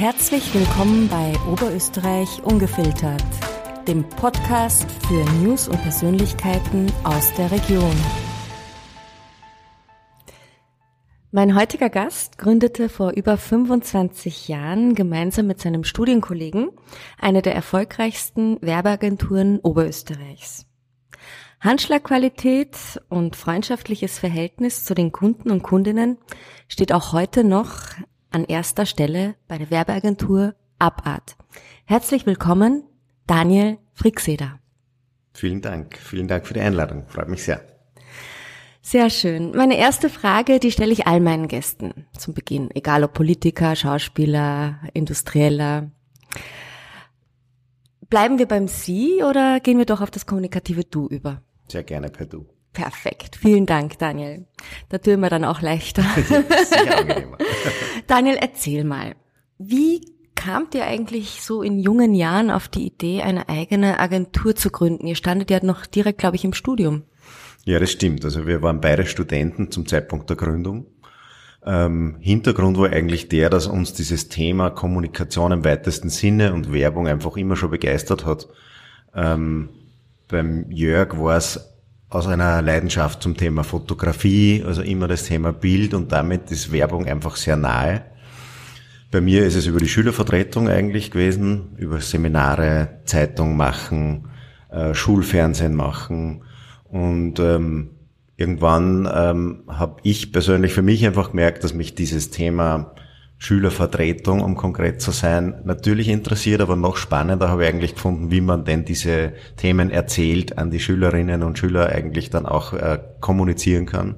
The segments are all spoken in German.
Herzlich willkommen bei Oberösterreich Ungefiltert, dem Podcast für News und Persönlichkeiten aus der Region. Mein heutiger Gast gründete vor über 25 Jahren gemeinsam mit seinem Studienkollegen eine der erfolgreichsten Werbeagenturen Oberösterreichs. Handschlagqualität und freundschaftliches Verhältnis zu den Kunden und Kundinnen steht auch heute noch an erster Stelle bei der Werbeagentur Abart. Herzlich willkommen, Daniel Frickseder. Vielen Dank. Vielen Dank für die Einladung. Freut mich sehr. Sehr schön. Meine erste Frage, die stelle ich all meinen Gästen zum Beginn, egal ob Politiker, Schauspieler, Industrieller. Bleiben wir beim Sie oder gehen wir doch auf das kommunikative Du über? Sehr gerne per Du. Perfekt. Vielen Dank, Daniel. Da tun wir dann auch leichter. Daniel, erzähl mal. Wie kamt ihr eigentlich so in jungen Jahren auf die Idee, eine eigene Agentur zu gründen? Ihr standet ja noch direkt, glaube ich, im Studium. Ja, das stimmt. Also wir waren beide Studenten zum Zeitpunkt der Gründung. Ähm, Hintergrund war eigentlich der, dass uns dieses Thema Kommunikation im weitesten Sinne und Werbung einfach immer schon begeistert hat. Ähm, beim Jörg war es aus einer Leidenschaft zum Thema Fotografie, also immer das Thema Bild und damit ist Werbung einfach sehr nahe. Bei mir ist es über die Schülervertretung eigentlich gewesen, über Seminare, Zeitung machen, äh, Schulfernsehen machen und ähm, irgendwann ähm, habe ich persönlich für mich einfach gemerkt, dass mich dieses Thema Schülervertretung, um konkret zu sein, natürlich interessiert, aber noch spannender habe ich eigentlich gefunden, wie man denn diese Themen erzählt an die Schülerinnen und Schüler eigentlich dann auch äh, kommunizieren kann.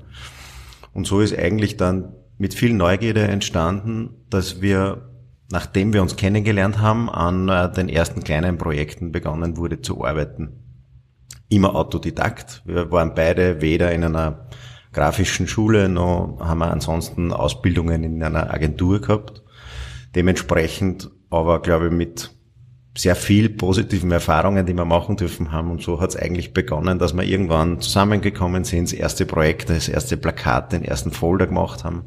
Und so ist eigentlich dann mit viel Neugierde entstanden, dass wir, nachdem wir uns kennengelernt haben, an äh, den ersten kleinen Projekten begonnen wurde zu arbeiten. Immer Autodidakt. Wir waren beide weder in einer grafischen Schule, noch haben wir ansonsten Ausbildungen in einer Agentur gehabt. Dementsprechend aber, glaube ich, mit sehr viel positiven Erfahrungen, die wir machen dürfen haben. Und so hat es eigentlich begonnen, dass wir irgendwann zusammengekommen sind, das erste Projekt, das erste Plakat, den ersten Folder gemacht haben.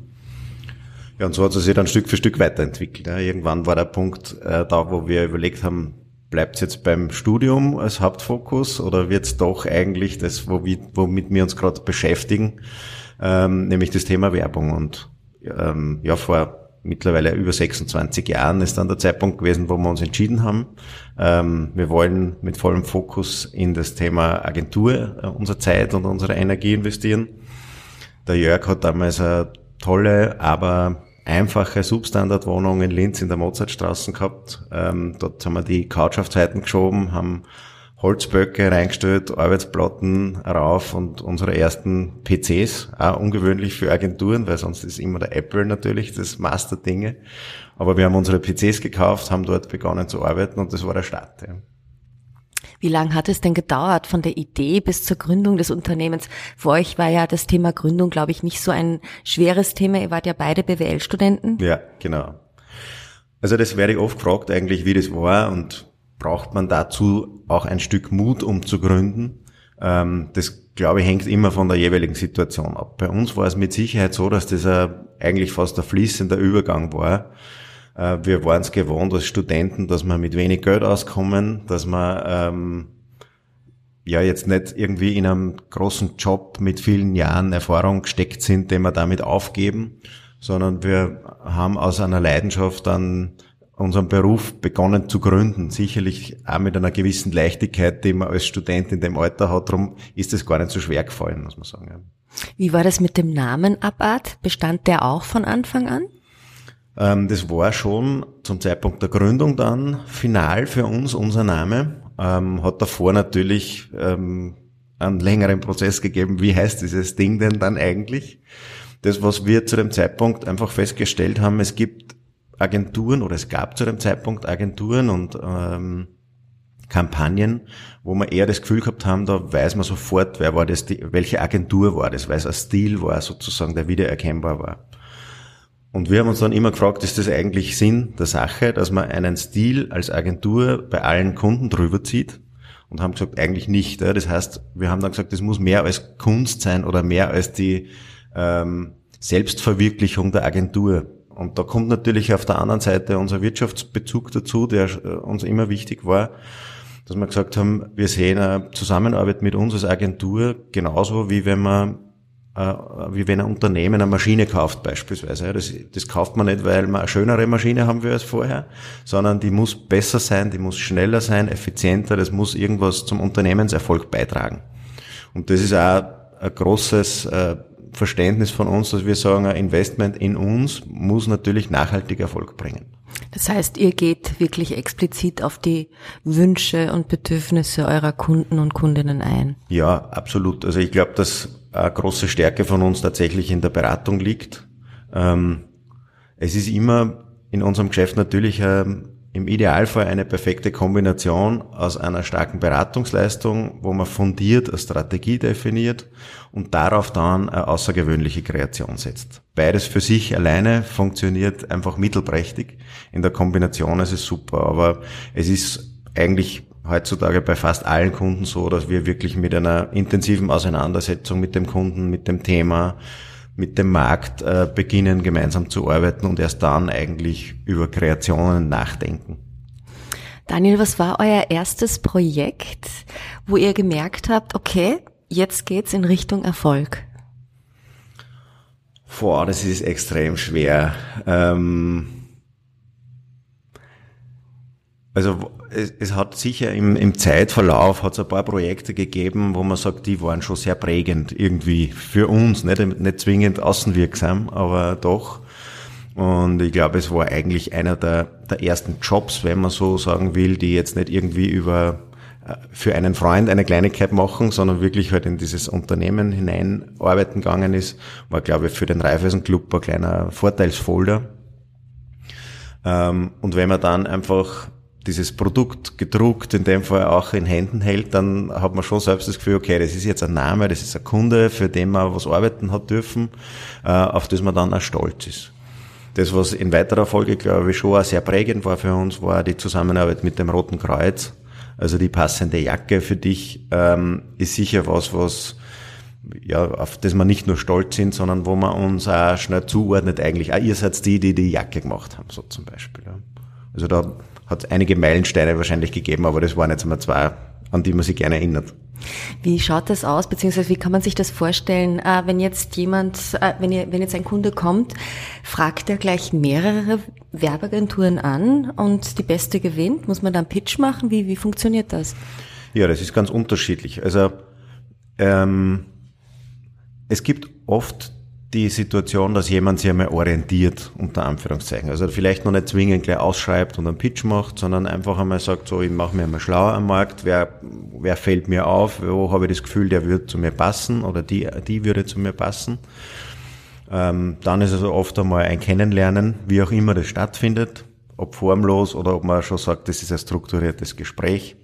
Ja, und so hat es sich dann Stück für Stück weiterentwickelt. Ja. Irgendwann war der Punkt äh, da, wo wir überlegt haben, bleibt es jetzt beim Studium als Hauptfokus oder wird es doch eigentlich das, womit wir uns gerade beschäftigen, ähm, nämlich das Thema Werbung. Und ähm, ja, vor mittlerweile über 26 Jahren ist dann der Zeitpunkt gewesen, wo wir uns entschieden haben. Ähm, wir wollen mit vollem Fokus in das Thema Agentur äh, unsere Zeit und unsere Energie investieren. Der Jörg hat damals eine tolle, aber einfache Substandardwohnung in Linz in der Mozartstraße gehabt. Ähm, dort haben wir die Couch auf Seiten geschoben, haben Holzböcke reingestellt, Arbeitsplatten rauf und unsere ersten PCs, auch ungewöhnlich für Agenturen, weil sonst ist immer der Apple natürlich das Master-Dinge. Aber wir haben unsere PCs gekauft, haben dort begonnen zu arbeiten und das war der Start. Ja. Wie lange hat es denn gedauert von der Idee bis zur Gründung des Unternehmens? Für euch war ja das Thema Gründung, glaube ich, nicht so ein schweres Thema. Ihr wart ja beide BWL-Studenten. Ja, genau. Also das werde ich oft gefragt eigentlich, wie das war und braucht man dazu auch ein Stück Mut, um zu gründen? Ähm, das, glaube ich, hängt immer von der jeweiligen Situation ab. Bei uns war es mit Sicherheit so, dass das eigentlich fast ein fließender Übergang war wir waren es gewohnt als Studenten, dass wir mit wenig Geld auskommen, dass wir ähm, ja jetzt nicht irgendwie in einem großen Job mit vielen Jahren Erfahrung gesteckt sind, den wir damit aufgeben, sondern wir haben aus einer Leidenschaft dann unseren Beruf begonnen zu gründen. Sicherlich auch mit einer gewissen Leichtigkeit, die man als Student in dem Alter hat. Darum ist es gar nicht so schwer gefallen, muss man sagen. Wie war das mit dem Namen Abart? Bestand der auch von Anfang an? Ähm, das war schon zum Zeitpunkt der Gründung dann final für uns unser Name. Ähm, hat davor natürlich ähm, einen längeren Prozess gegeben, wie heißt dieses Ding denn dann eigentlich? Das, was wir zu dem Zeitpunkt einfach festgestellt haben, es gibt Agenturen oder es gab zu dem Zeitpunkt Agenturen und ähm, Kampagnen, wo wir eher das Gefühl gehabt haben, da weiß man sofort, wer war das, welche Agentur war das, weil es ein Stil war sozusagen, der wiedererkennbar war. Und wir haben uns dann immer gefragt, ist das eigentlich Sinn der Sache, dass man einen Stil als Agentur bei allen Kunden drüber zieht? Und haben gesagt, eigentlich nicht. Das heißt, wir haben dann gesagt, das muss mehr als Kunst sein oder mehr als die ähm, Selbstverwirklichung der Agentur. Und da kommt natürlich auf der anderen Seite unser Wirtschaftsbezug dazu, der äh, uns immer wichtig war, dass wir gesagt haben, wir sehen eine Zusammenarbeit mit uns als Agentur genauso wie wenn man wie wenn ein Unternehmen eine Maschine kauft beispielsweise. Das, das kauft man nicht, weil man eine schönere Maschine haben will als vorher, sondern die muss besser sein, die muss schneller sein, effizienter, das muss irgendwas zum Unternehmenserfolg beitragen. Und das ist auch ein großes äh, Verständnis von uns, dass wir sagen, ein Investment in uns muss natürlich nachhaltig Erfolg bringen. Das heißt, ihr geht wirklich explizit auf die Wünsche und Bedürfnisse eurer Kunden und Kundinnen ein. Ja, absolut. Also ich glaube, dass eine große Stärke von uns tatsächlich in der Beratung liegt. Ähm, es ist immer in unserem Geschäft natürlich ähm, im Idealfall eine perfekte Kombination aus einer starken Beratungsleistung, wo man fundiert eine Strategie definiert und darauf dann eine außergewöhnliche Kreation setzt. Beides für sich alleine funktioniert einfach mittelprächtig. In der Kombination ist es super, aber es ist eigentlich heutzutage bei fast allen Kunden so, dass wir wirklich mit einer intensiven Auseinandersetzung mit dem Kunden, mit dem Thema, mit dem Markt äh, beginnen, gemeinsam zu arbeiten und erst dann eigentlich über Kreationen nachdenken. Daniel, was war euer erstes Projekt, wo ihr gemerkt habt, okay, jetzt geht's in Richtung Erfolg? Boah, das ist extrem schwer. Ähm also es, es, hat sicher im, im Zeitverlauf hat es ein paar Projekte gegeben, wo man sagt, die waren schon sehr prägend irgendwie für uns, nicht, nicht zwingend außenwirksam, aber doch. Und ich glaube, es war eigentlich einer der, der ersten Jobs, wenn man so sagen will, die jetzt nicht irgendwie über äh, für einen Freund eine Kleinigkeit machen, sondern wirklich halt in dieses Unternehmen hineinarbeiten gegangen ist, war, glaube ich, für den Raiffeisen Club ein kleiner Vorteilsfolder. Ähm, und wenn man dann einfach dieses Produkt gedruckt, in dem Fall auch in Händen hält, dann hat man schon selbst das Gefühl, okay, das ist jetzt ein Name, das ist ein Kunde, für den man was arbeiten hat dürfen, äh, auf das man dann auch stolz ist. Das, was in weiterer Folge, glaube ich, schon auch sehr prägend war für uns, war die Zusammenarbeit mit dem Roten Kreuz. Also die passende Jacke für dich ähm, ist sicher was, was ja, auf das wir nicht nur stolz sind, sondern wo man uns auch schnell zuordnet eigentlich. Ah, ihr seid die, die die Jacke gemacht haben, so zum Beispiel. Ja. Also da hat einige Meilensteine wahrscheinlich gegeben, aber das waren jetzt einmal zwei, an die man sich gerne erinnert. Wie schaut das aus, beziehungsweise wie kann man sich das vorstellen, äh, wenn jetzt jemand, äh, wenn, ihr, wenn jetzt ein Kunde kommt, fragt er gleich mehrere Werbeagenturen an und die beste gewinnt? Muss man dann Pitch machen? Wie, wie funktioniert das? Ja, das ist ganz unterschiedlich. Also ähm, es gibt oft die Situation, dass jemand sich einmal orientiert, unter Anführungszeichen. Also vielleicht noch nicht zwingend gleich ausschreibt und einen Pitch macht, sondern einfach einmal sagt, so, ich mache mir einmal schlauer am Markt, wer, wer fällt mir auf, wo habe ich das Gefühl, der würde zu mir passen oder die, die würde zu mir passen. Ähm, dann ist also oft einmal ein Kennenlernen, wie auch immer das stattfindet, ob formlos oder ob man schon sagt, das ist ein strukturiertes Gespräch.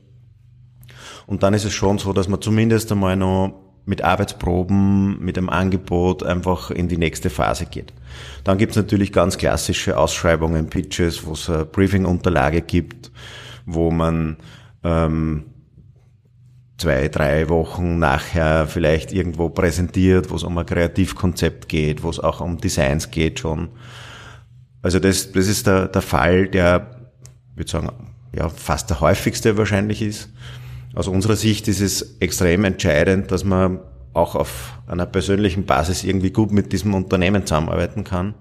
Und dann ist es schon so, dass man zumindest einmal noch mit Arbeitsproben, mit einem Angebot einfach in die nächste Phase geht. Dann gibt's natürlich ganz klassische Ausschreibungen, Pitches, wo es eine Briefing-Unterlage gibt, wo man ähm, zwei, drei Wochen nachher vielleicht irgendwo präsentiert, wo es um ein Kreativkonzept geht, wo es auch um Designs geht schon. Also das, das ist der, der Fall, der, ich würde sagen, ja, fast der häufigste wahrscheinlich ist. Aus unserer Sicht ist es extrem entscheidend, dass man auch auf einer persönlichen Basis irgendwie gut mit diesem Unternehmen zusammenarbeiten kann.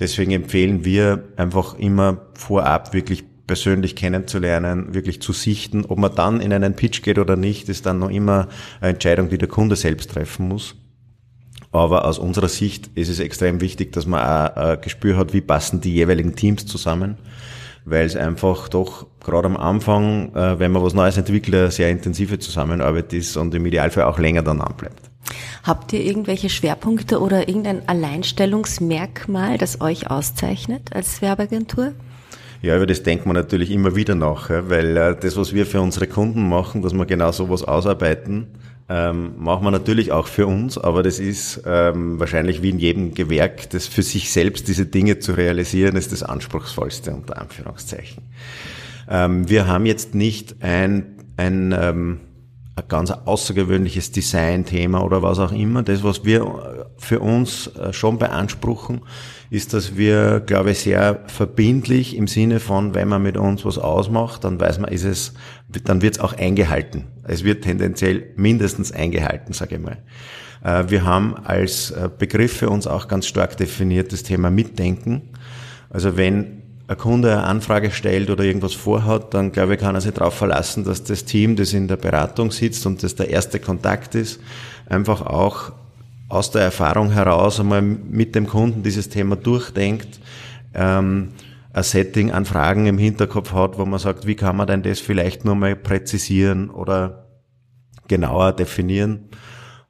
Deswegen empfehlen wir einfach immer vorab wirklich persönlich kennenzulernen, wirklich zu sichten. Ob man dann in einen Pitch geht oder nicht, ist dann noch immer eine Entscheidung, die der Kunde selbst treffen muss. Aber aus unserer Sicht ist es extrem wichtig, dass man auch ein Gespür hat, wie passen die jeweiligen Teams zusammen weil es einfach doch gerade am Anfang, äh, wenn man was Neues entwickelt, eine sehr intensive Zusammenarbeit ist und im Idealfall auch länger dann anbleibt. Habt ihr irgendwelche Schwerpunkte oder irgendein Alleinstellungsmerkmal, das euch auszeichnet als Werbeagentur? Ja, über das denkt man natürlich immer wieder nach, weil äh, das, was wir für unsere Kunden machen, dass wir genau sowas ausarbeiten, ähm, machen wir natürlich auch für uns, aber das ist ähm, wahrscheinlich wie in jedem Gewerk, das für sich selbst diese Dinge zu realisieren, ist das anspruchsvollste unter Anführungszeichen. Ähm, wir haben jetzt nicht ein, ein, ähm, ein ganz außergewöhnliches Design-Thema oder was auch immer. Das, was wir für uns äh, schon beanspruchen, ist, dass wir, glaube ich, sehr verbindlich im Sinne von, wenn man mit uns was ausmacht, dann weiß man, ist es, dann wird es auch eingehalten. Es wird tendenziell mindestens eingehalten, sage ich mal. Äh, wir haben als äh, Begriff für uns auch ganz stark definiert das Thema Mitdenken. Also wenn ein Kunde eine Anfrage stellt oder irgendwas vorhat, dann glaube ich, kann er sich darauf verlassen, dass das Team, das in der Beratung sitzt und das der erste Kontakt ist, einfach auch aus der Erfahrung heraus einmal mit dem Kunden dieses Thema durchdenkt, ähm, ein Setting an Fragen im Hinterkopf hat, wo man sagt, wie kann man denn das vielleicht nur mal präzisieren oder genauer definieren.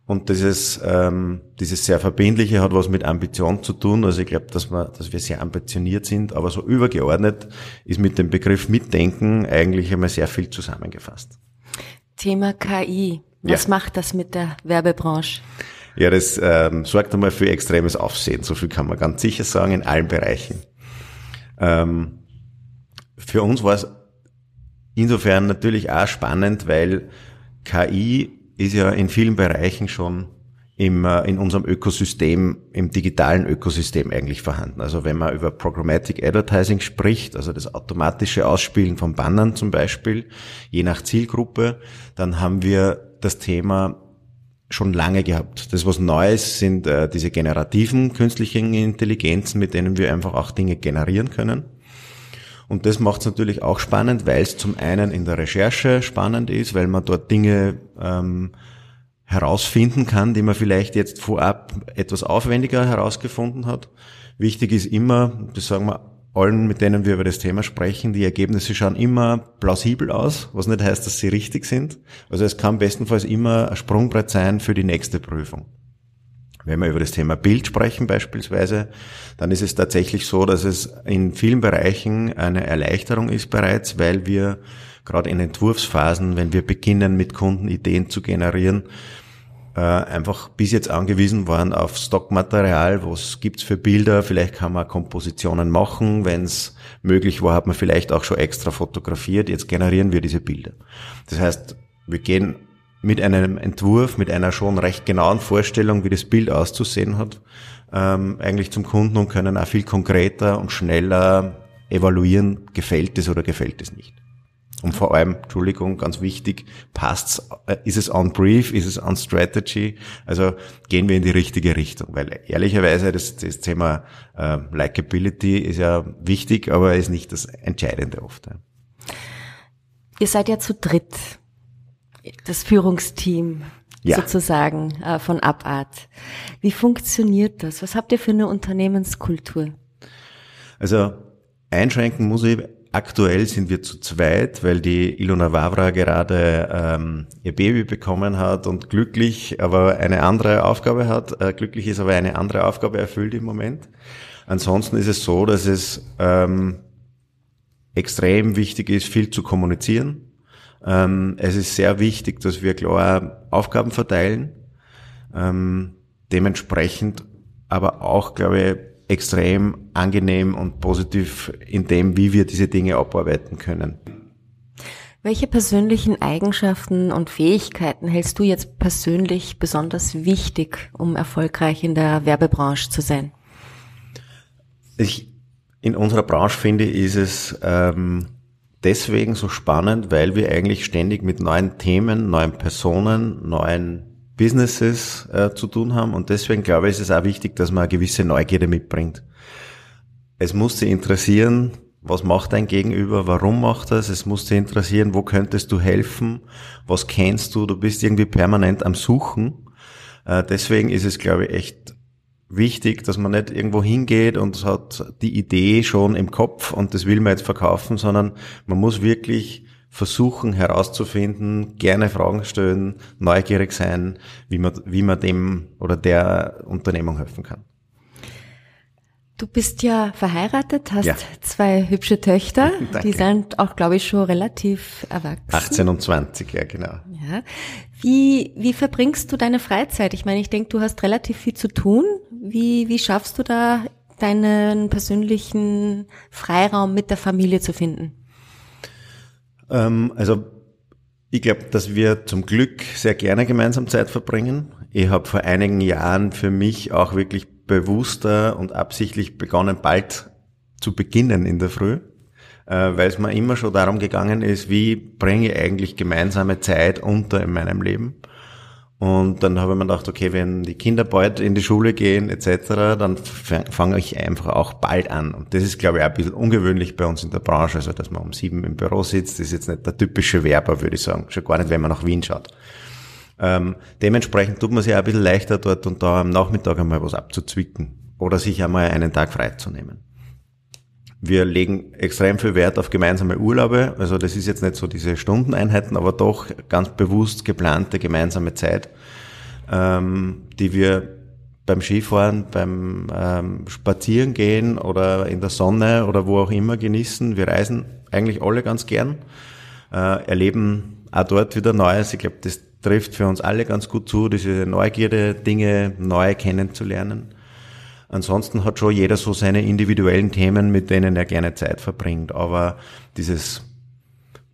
Und dieses, ähm, dieses sehr Verbindliche hat was mit Ambition zu tun. Also ich glaube, dass, wir, dass wir sehr ambitioniert sind, aber so übergeordnet ist mit dem Begriff Mitdenken eigentlich einmal sehr viel zusammengefasst. Thema KI. Was ja. macht das mit der Werbebranche? Ja, das ähm, sorgt einmal für extremes Aufsehen. So viel kann man ganz sicher sagen in allen Bereichen. Ähm, für uns war es insofern natürlich auch spannend, weil KI ist ja in vielen Bereichen schon im, äh, in unserem Ökosystem, im digitalen Ökosystem eigentlich vorhanden. Also wenn man über Programmatic Advertising spricht, also das automatische Ausspielen von Bannern zum Beispiel, je nach Zielgruppe, dann haben wir das Thema schon lange gehabt. Das, was Neues sind äh, diese generativen künstlichen Intelligenzen, mit denen wir einfach auch Dinge generieren können. Und das macht es natürlich auch spannend, weil es zum einen in der Recherche spannend ist, weil man dort Dinge ähm, herausfinden kann, die man vielleicht jetzt vorab etwas aufwendiger herausgefunden hat. Wichtig ist immer, das sagen wir allen, mit denen wir über das Thema sprechen, die Ergebnisse schauen immer plausibel aus, was nicht heißt, dass sie richtig sind. Also es kann bestenfalls immer ein Sprungbrett sein für die nächste Prüfung. Wenn wir über das Thema Bild sprechen beispielsweise, dann ist es tatsächlich so, dass es in vielen Bereichen eine Erleichterung ist bereits, weil wir gerade in Entwurfsphasen, wenn wir beginnen mit Kunden Ideen zu generieren, äh, einfach bis jetzt angewiesen waren auf Stockmaterial, was gibt's für Bilder, vielleicht kann man Kompositionen machen, wenn es möglich war, hat man vielleicht auch schon extra fotografiert, jetzt generieren wir diese Bilder. Das heißt, wir gehen mit einem Entwurf, mit einer schon recht genauen Vorstellung, wie das Bild auszusehen hat, ähm, eigentlich zum Kunden und können auch viel konkreter und schneller evaluieren, gefällt es oder gefällt es nicht. Und vor allem, Entschuldigung, ganz wichtig, passt's, äh, ist es on brief, ist es on strategy? Also gehen wir in die richtige Richtung, weil ehrlicherweise das, das Thema äh, Likability ist ja wichtig, aber ist nicht das Entscheidende oft. Ja. Ihr seid ja zu dritt das Führungsteam ja. sozusagen äh, von Abart. Wie funktioniert das? Was habt ihr für eine Unternehmenskultur? Also einschränken muss ich, aktuell sind wir zu zweit, weil die Ilona Wawra gerade ähm, ihr Baby bekommen hat und glücklich aber eine andere Aufgabe hat. Äh, glücklich ist aber eine andere Aufgabe erfüllt im Moment. Ansonsten ist es so, dass es ähm, extrem wichtig ist, viel zu kommunizieren ähm, es ist sehr wichtig, dass wir klar Aufgaben verteilen, ähm, dementsprechend aber auch, glaube ich, extrem angenehm und positiv in dem, wie wir diese Dinge abarbeiten können. Welche persönlichen Eigenschaften und Fähigkeiten hältst du jetzt persönlich besonders wichtig, um erfolgreich in der Werbebranche zu sein? Ich, in unserer Branche finde ich, ist es ähm, deswegen so spannend, weil wir eigentlich ständig mit neuen Themen, neuen Personen, neuen Businesses äh, zu tun haben. Und deswegen glaube ich, ist es auch wichtig, dass man eine gewisse Neugierde mitbringt. Es muss sie interessieren, was macht dein Gegenüber, warum macht das? Es muss sie interessieren, wo könntest du helfen, was kennst du, du bist irgendwie permanent am Suchen. Äh, deswegen ist es, glaube ich, echt wichtig, dass man nicht irgendwo hingeht und hat die Idee schon im Kopf und das will man jetzt verkaufen, sondern man muss wirklich versuchen herauszufinden, gerne Fragen stellen, neugierig sein, wie man, wie man dem oder der Unternehmung helfen kann. Du bist ja verheiratet, hast ja. zwei hübsche Töchter, die sind auch, glaube ich, schon relativ erwachsen. 18 und 20, ja, genau. Ja. Wie, wie verbringst du deine Freizeit? Ich meine, ich denke, du hast relativ viel zu tun. Wie, wie schaffst du da deinen persönlichen Freiraum mit der Familie zu finden? Ähm, also Ich glaube, dass wir zum Glück sehr gerne gemeinsam Zeit verbringen. Ich habe vor einigen Jahren für mich auch wirklich bewusster und absichtlich begonnen, bald zu beginnen in der Früh, äh, weil es mir immer schon darum gegangen ist, wie bringe ich eigentlich gemeinsame Zeit unter in meinem Leben. Und dann habe ich mir gedacht, okay, wenn die Kinder bald in die Schule gehen etc., dann fange ich einfach auch bald an. Und das ist, glaube ich, auch ein bisschen ungewöhnlich bei uns in der Branche, also dass man um sieben im Büro sitzt, das ist jetzt nicht der typische Werber, würde ich sagen. Schon gar nicht, wenn man nach Wien schaut. Ähm, dementsprechend tut man sich auch ein bisschen leichter dort und da am Nachmittag einmal was abzuzwicken oder sich einmal einen Tag freizunehmen. Wir legen extrem viel Wert auf gemeinsame Urlaube. Also das ist jetzt nicht so diese Stundeneinheiten, aber doch ganz bewusst geplante gemeinsame Zeit, ähm, die wir beim Skifahren, beim ähm, Spazierengehen oder in der Sonne oder wo auch immer genießen. Wir reisen eigentlich alle ganz gern, äh, erleben auch dort wieder Neues. Ich glaube, das trifft für uns alle ganz gut zu, diese Neugierde, Dinge neu kennenzulernen. Ansonsten hat schon jeder so seine individuellen Themen, mit denen er gerne Zeit verbringt. Aber dieses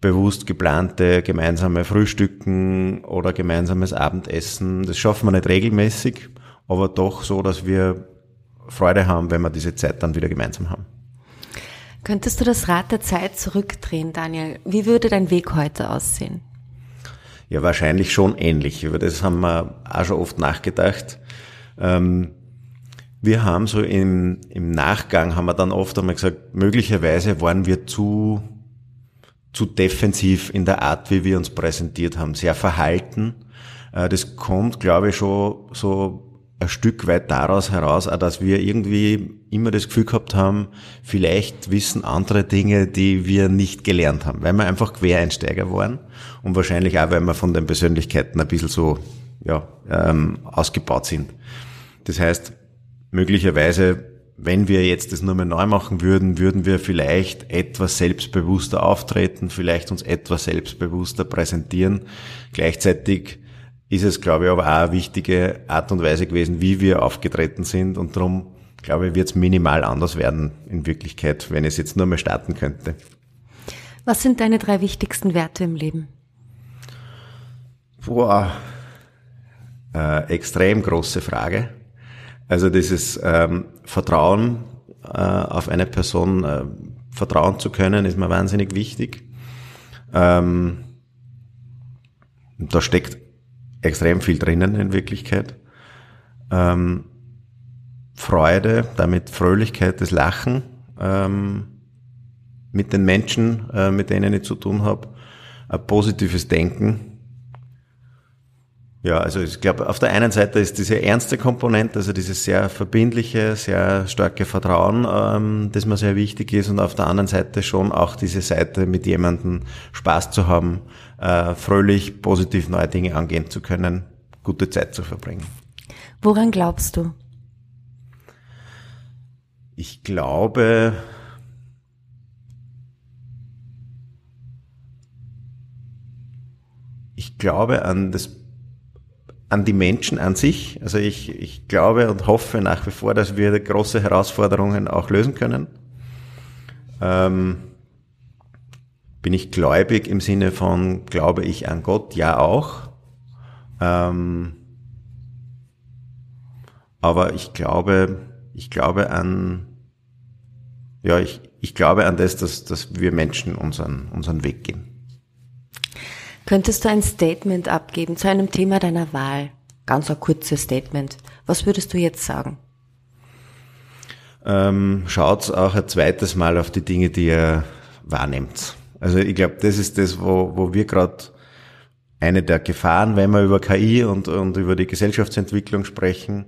bewusst geplante gemeinsame Frühstücken oder gemeinsames Abendessen, das schaffen wir nicht regelmäßig, aber doch so, dass wir Freude haben, wenn wir diese Zeit dann wieder gemeinsam haben. Könntest du das Rad der Zeit zurückdrehen, Daniel? Wie würde dein Weg heute aussehen? Ja, wahrscheinlich schon ähnlich. Über das haben wir auch schon oft nachgedacht. Ähm, wir haben so im, im Nachgang, haben wir dann oft einmal gesagt, möglicherweise waren wir zu, zu defensiv in der Art, wie wir uns präsentiert haben, sehr verhalten. Äh, das kommt, glaube ich, schon so ein Stück weit daraus heraus, dass wir irgendwie immer das Gefühl gehabt haben, vielleicht wissen andere Dinge, die wir nicht gelernt haben, weil wir einfach Quereinsteiger waren und wahrscheinlich auch, weil wir von den Persönlichkeiten ein bisschen so ja, ähm, ausgebaut sind. Das heißt, möglicherweise, wenn wir jetzt das nur mehr neu machen würden, würden wir vielleicht etwas selbstbewusster auftreten, vielleicht uns etwas selbstbewusster präsentieren. Gleichzeitig ist es, glaube ich, aber auch eine wichtige Art und Weise gewesen, wie wir aufgetreten sind und darum, glaube ich, wird es minimal anders werden in Wirklichkeit, wenn es jetzt nur mehr starten könnte. Was sind deine drei wichtigsten Werte im Leben? Boah, äh, extrem große Frage. Also dieses ähm, Vertrauen äh, auf eine Person äh, vertrauen zu können, ist mir wahnsinnig wichtig. Ähm, da steckt extrem viel drinnen in Wirklichkeit. Ähm, Freude, damit Fröhlichkeit, das Lachen ähm, mit den Menschen, äh, mit denen ich zu tun habe, ein positives Denken ja, also ich glaube, auf der einen Seite ist diese ernste Komponente, also dieses sehr verbindliche, sehr starke Vertrauen, ähm, das mir sehr wichtig ist, und auf der anderen Seite schon auch diese Seite, mit jemandem Spaß zu haben, äh, fröhlich, positiv neue Dinge angehen zu können, gute Zeit zu verbringen. Woran glaubst du? Ich glaube, ich glaube an das an die Menschen an sich. Also ich, ich glaube und hoffe nach wie vor, dass wir große Herausforderungen auch lösen können. Ähm, bin ich gläubig im Sinne von, glaube ich an Gott? Ja auch. Ähm, aber ich glaube, ich glaube an, ja, ich, ich glaube an das, dass, dass wir Menschen unseren, unseren Weg gehen. Könntest du ein Statement abgeben zu einem Thema deiner Wahl? Ganz ein kurzes Statement. Was würdest du jetzt sagen? Ähm, schaut auch ein zweites Mal auf die Dinge, die ihr wahrnehmt. Also ich glaube, das ist das, wo, wo wir gerade eine der Gefahren, wenn wir über KI und, und über die Gesellschaftsentwicklung sprechen,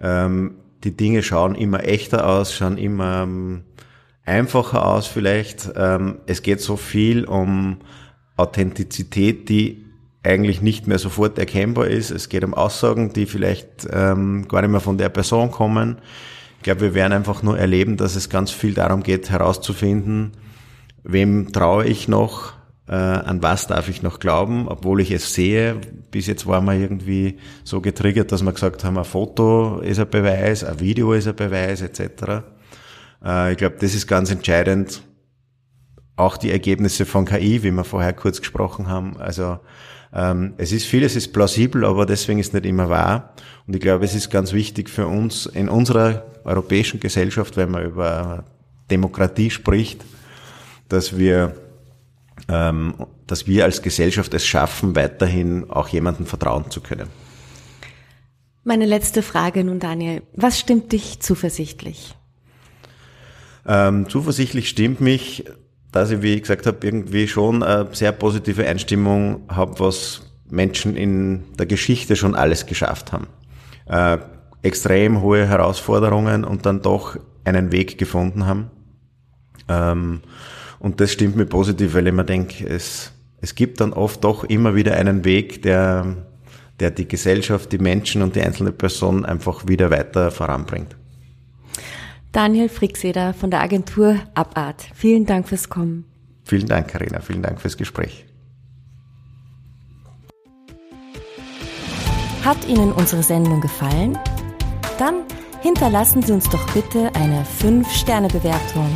ähm, die Dinge schauen immer echter aus, schauen immer ähm, einfacher aus vielleicht. Ähm, es geht so viel um Authentizität, die eigentlich nicht mehr sofort erkennbar ist. Es geht um Aussagen, die vielleicht ähm, gar nicht mehr von der Person kommen. Ich glaube, wir werden einfach nur erleben, dass es ganz viel darum geht, herauszufinden, wem traue ich noch, äh, an was darf ich noch glauben, obwohl ich es sehe. Bis jetzt war man irgendwie so getriggert, dass wir gesagt haben, ein Foto ist ein Beweis, ein Video ist ein Beweis, etc. Äh, ich glaube, das ist ganz entscheidend, auch die Ergebnisse von KI, wie wir vorher kurz gesprochen haben. Also ähm, es ist vieles ist plausibel, aber deswegen ist nicht immer wahr. Und ich glaube, es ist ganz wichtig für uns in unserer europäischen Gesellschaft, wenn man über Demokratie spricht, dass wir ähm, dass wir als Gesellschaft es schaffen, weiterhin auch jemandem vertrauen zu können. Meine letzte Frage nun, Daniel. Was stimmt dich zuversichtlich? Ähm, zuversichtlich stimmt mich, dass ich, wie ich gesagt habe, irgendwie schon eine sehr positive Einstimmung habe, was Menschen in der Geschichte schon alles geschafft haben. Äh, extrem hohe Herausforderungen und dann doch einen Weg gefunden haben. Ähm, und das stimmt mir positiv, weil ich mir denke, es, es gibt dann oft doch immer wieder einen Weg, der, der die Gesellschaft, die Menschen und die einzelne Person einfach wieder weiter voranbringt. Daniel Frickseder von der Agentur Abart. Vielen Dank fürs Kommen. Vielen Dank, Karina. Vielen Dank fürs Gespräch. Hat Ihnen unsere Sendung gefallen? Dann hinterlassen Sie uns doch bitte eine 5-Sterne-Bewertung